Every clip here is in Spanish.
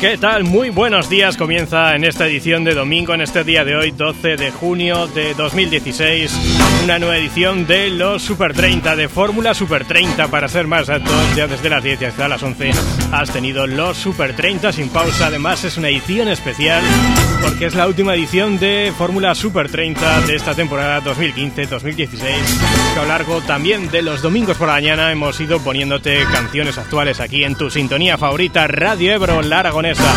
¿Qué tal? Muy buenos días. Comienza en esta edición de domingo, en este día de hoy, 12 de junio de 2016, una nueva edición de los Super 30, de Fórmula Super 30, para ser más exactos, ya desde las 10 hasta las 11 has tenido los Super 30 sin pausa. Además, es una edición especial porque es la última edición de Fórmula Super 30 de esta temporada 2015-2016, que a lo largo también de los domingos por la mañana hemos ido poniéndote canciones actuales aquí en tu sintonía favorita, Radio Ebro, la Aragonesa.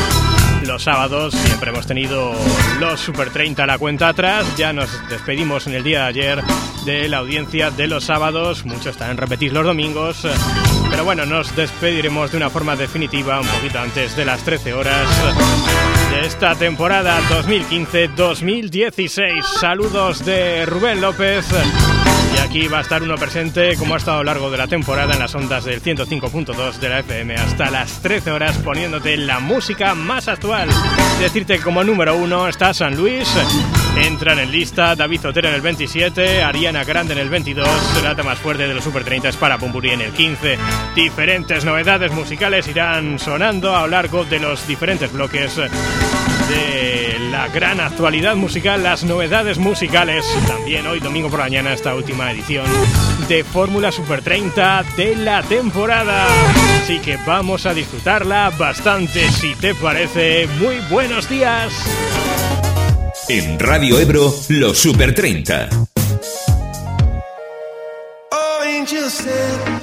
Los sábados siempre hemos tenido los Super 30 a la cuenta atrás. Ya nos despedimos en el día de ayer de la audiencia de los sábados. Muchos en repetir los domingos. Pero bueno, nos despediremos de una forma definitiva un poquito antes de las 13 horas esta temporada 2015-2016. Saludos de Rubén López. Y aquí va a estar uno presente, como ha estado a lo largo de la temporada, en las ondas del 105.2 de la FM hasta las 13 horas, poniéndote la música más actual. Decirte que como número uno está San Luis, entran en lista David Otero en el 27, Ariana Grande en el 22, la más fuerte de los Super 30 es para Bumburi en el 15. Diferentes novedades musicales irán sonando a lo largo de los diferentes bloques de la gran actualidad musical, las novedades musicales. También hoy, domingo por la mañana, esta última edición de Fórmula Super 30 de la temporada. Así que vamos a disfrutarla bastante, si te parece. Muy buenos días. En Radio Ebro, los Super 30. Try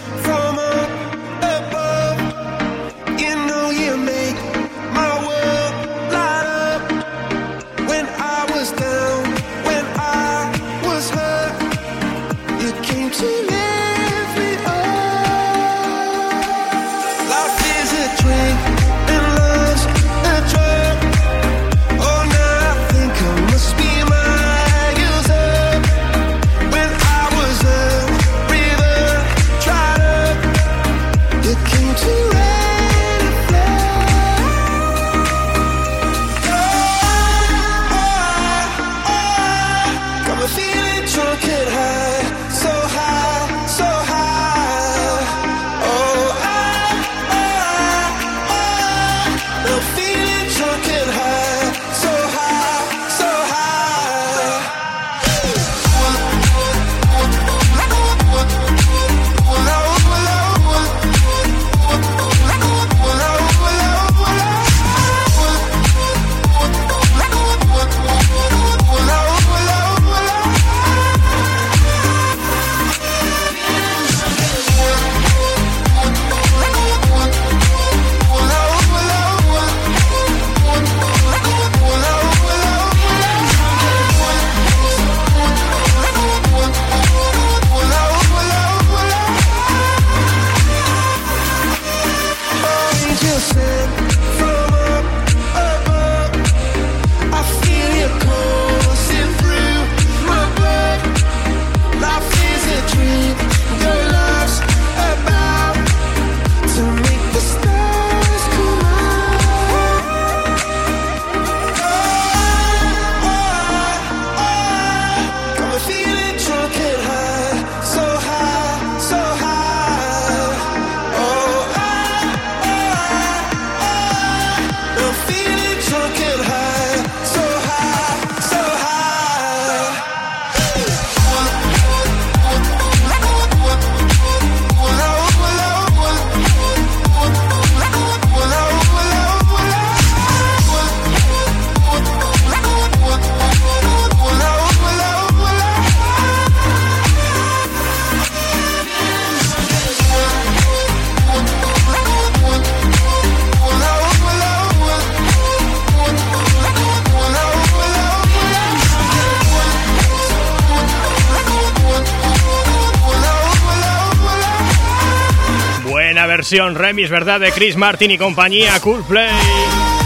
versión remix, ¿verdad? De Chris Martin y compañía, Cool Play.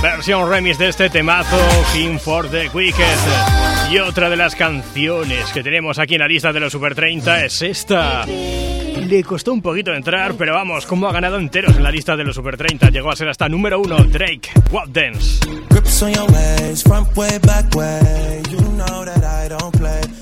Versión remix de este temazo, King for the Wicked. Y otra de las canciones que tenemos aquí en la lista de los Super 30 es esta. Le costó un poquito entrar, pero vamos, como ha ganado enteros en la lista de los Super 30. Llegó a ser hasta número uno, Drake, What Dance. Grips on your ways, front way, back way. You know that I don't play.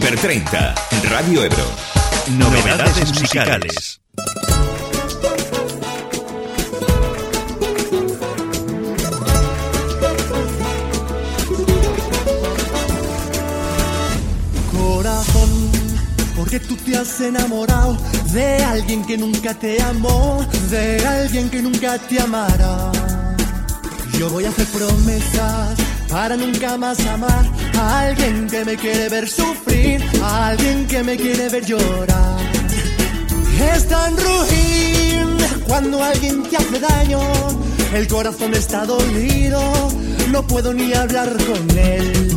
Super 30, Radio Ebro. Novedades musicales. Corazón, porque tú te has enamorado de alguien que nunca te amó, de alguien que nunca te amará. Yo voy a hacer promesas para nunca más amar alguien que me quiere ver sufrir, alguien que me quiere ver llorar. Es tan ruin cuando alguien te hace daño, el corazón está dolido, no puedo ni hablar con él.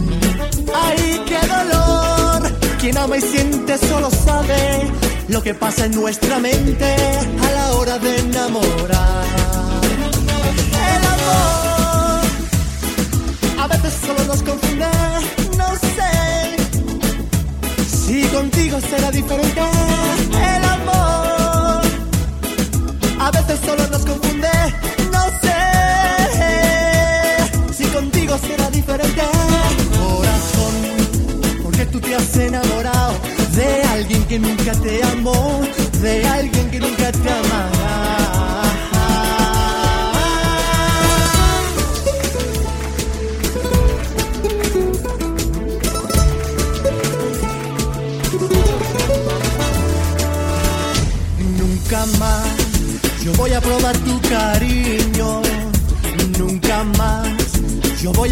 ¡Ay, qué dolor! Quien ama y siente solo sabe lo que pasa en nuestra mente a la hora de enamorar. El amor a veces solo nos confunde, será diferente.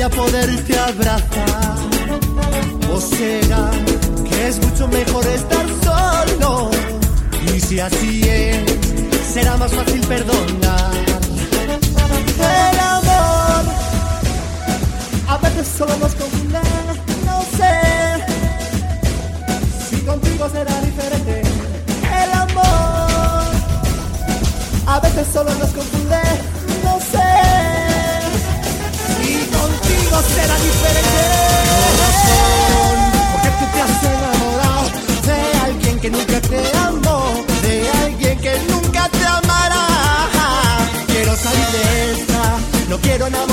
A poderte abrazar. ¿O será que es mucho mejor estar solo? Y si así es, será más fácil perdonar. Quiero enamorarme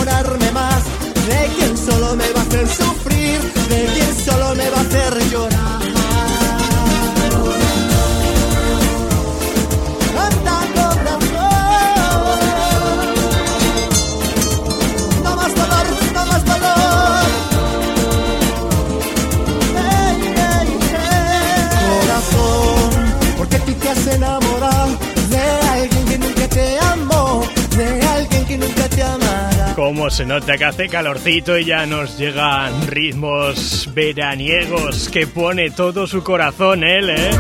Como se nota que hace calorcito y ya nos llegan ritmos veraniegos que pone todo su corazón él, ¿eh?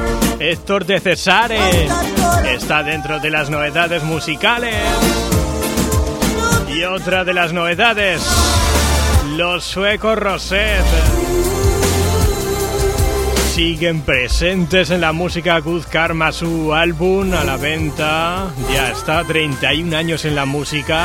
Héctor de Cesares está dentro de las novedades musicales. Y otra de las novedades, los suecos Roset. Siguen presentes en la música Good Karma, su álbum a la venta. Ya está, 31 años en la música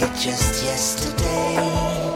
just yesterday.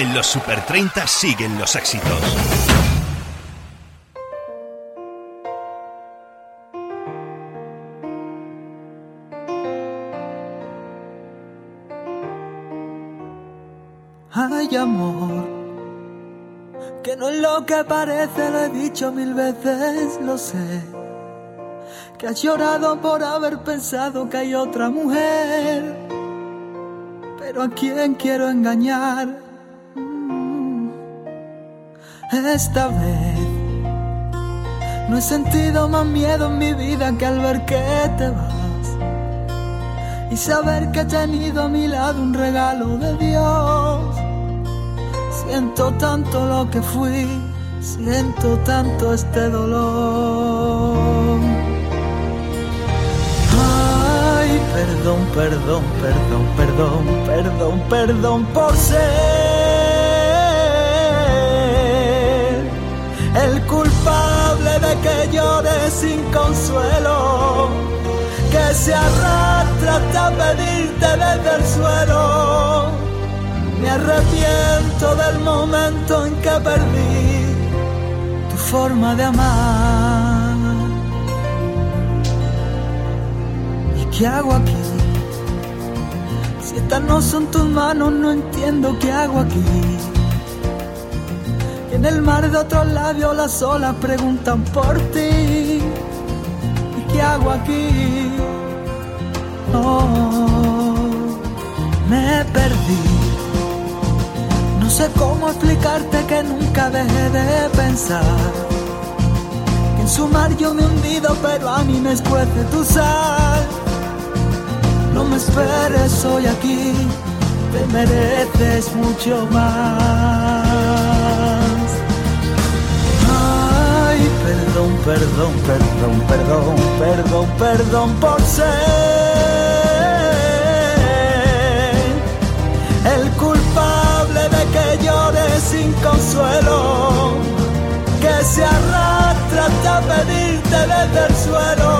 En los Super 30 siguen los éxitos. Ay, amor, que no es lo que parece, lo he dicho mil veces, lo sé. Que has llorado por haber pensado que hay otra mujer. Pero a quién quiero engañar. Esta vez. No he sentido más miedo en mi vida que al ver que te vas. Y saber que he tenido a mi lado un regalo de Dios. Siento tanto lo que fui, siento tanto este dolor. Ay, perdón, perdón, perdón, perdón, perdón, perdón por ser el culpable de que llore sin consuelo, que se arrastra hasta pedirte desde el suelo. Me arrepiento del momento en que perdí tu forma de amar. ¿Y qué hago aquí? Si estas no son tus manos, no entiendo qué hago aquí. Y en el mar de otros labios las olas preguntan por ti. ¿Y qué hago aquí? Oh, me perdí. No sé cómo explicarte que nunca dejé de pensar. Que en su mar yo me he hundido, pero a mí me escuece tu sal. No me esperes hoy aquí, te mereces mucho más. Perdón, perdón, perdón, perdón, perdón, por ser el culpable de que llore sin consuelo, que se arrastra hasta pedirte desde el suelo.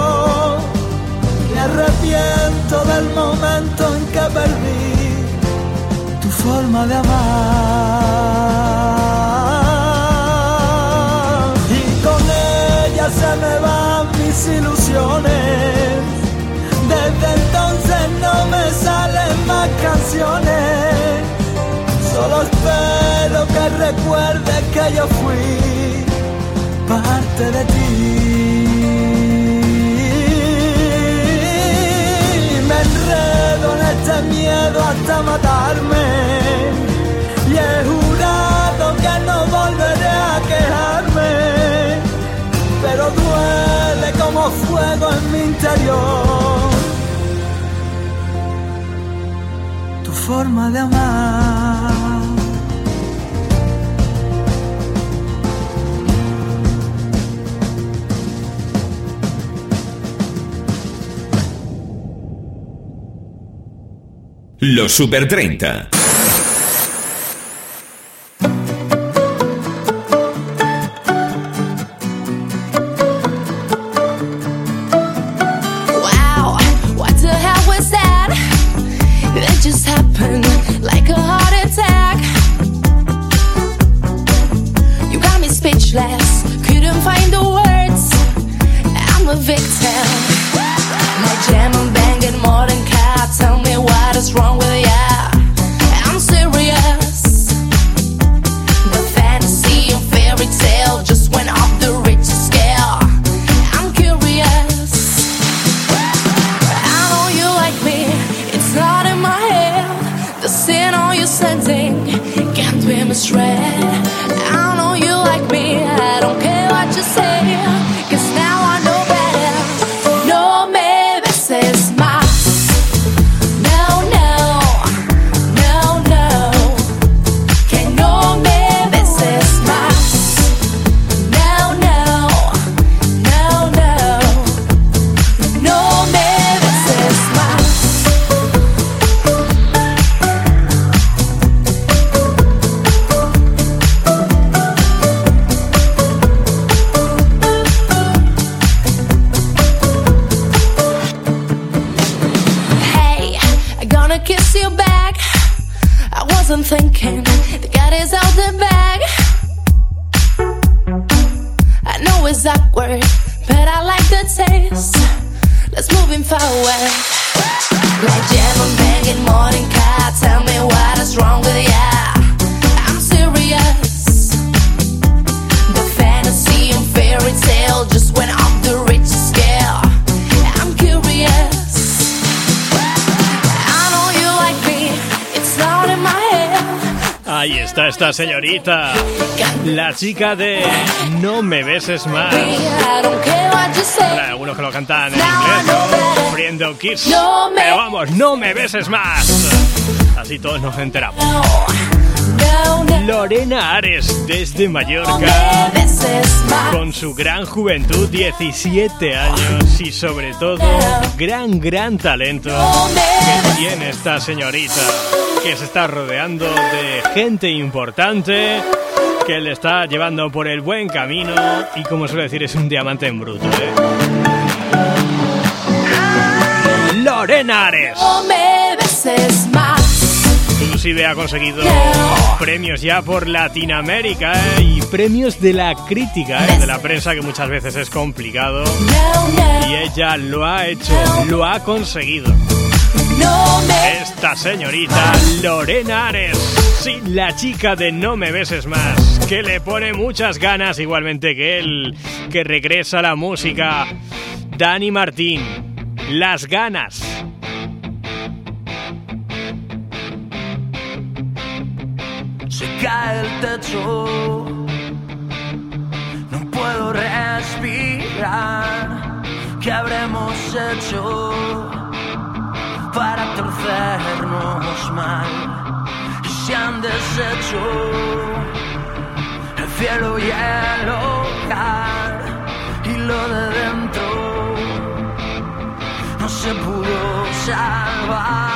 Me arrepiento del momento en que perdí tu forma de amar. Mis ilusiones. Desde entonces no me salen más canciones. Solo espero que recuerdes que yo fui parte de ti. Me enredo en este miedo hasta matarme. Y he jurado que no volveré a quejarme. Pero duele como fuego en mi interior. Tu forma de amar. Los Super 30. Thinking the cat is out the bag. I know it's awkward, but I like the taste. Let's move in forward. Like jam and banging morning car. Tell me what is wrong with ya? I'm serious. The fantasy and fairy tale esta señorita, la chica de No me beses más. algunos que lo cantan en inglés, sufriendo Kiss. Pero vamos, no me beses más. Así todos nos enteramos. Lorena Ares desde Mallorca con su gran juventud, 17 años y sobre todo gran, gran talento que tiene esta señorita que se está rodeando de gente importante que le está llevando por el buen camino y como suele decir es un diamante en bruto. ¿eh? Lorena Ares. Inclusive ha conseguido premios ya por Latinoamérica ¿eh? y premios de la crítica, ¿eh? de la prensa, que muchas veces es complicado. Y ella lo ha hecho, lo ha conseguido. Esta señorita Lorena Ares, sí, la chica de No me beses más, que le pone muchas ganas, igualmente que él, que regresa a la música. Dani Martín, las ganas. Se cae el techo, no puedo respirar. ¿Qué habremos hecho para torcernos mal? Y se han deshecho el cielo y el hogar y lo de dentro no se pudo salvar.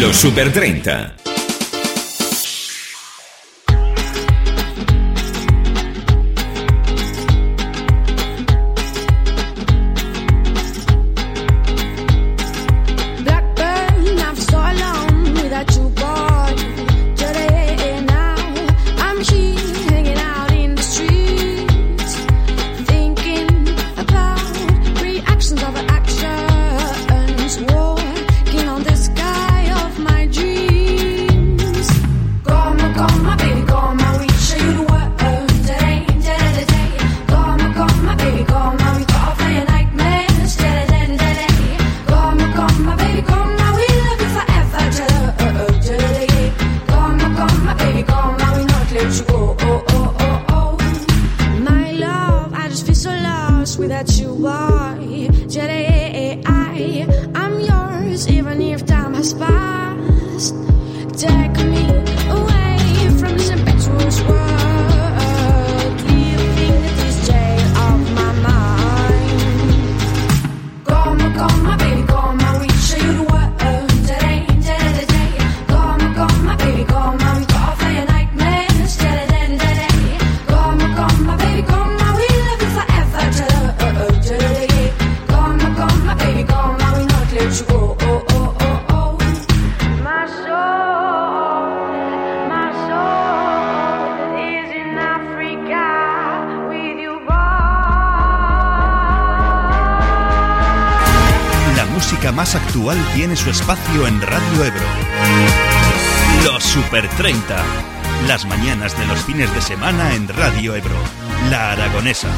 Los Super 30. Música más actual tiene su espacio en Radio Ebro. Los Super 30. Las mañanas de los fines de semana en Radio Ebro. La Aragonesa.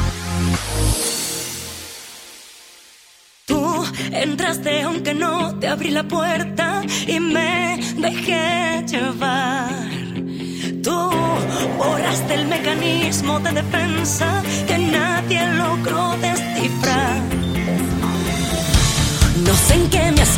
Tú entraste aunque no te abrí la puerta y me dejé llevar. Tú borraste el mecanismo de defensa que nadie logró descifrar. No sé en qué me has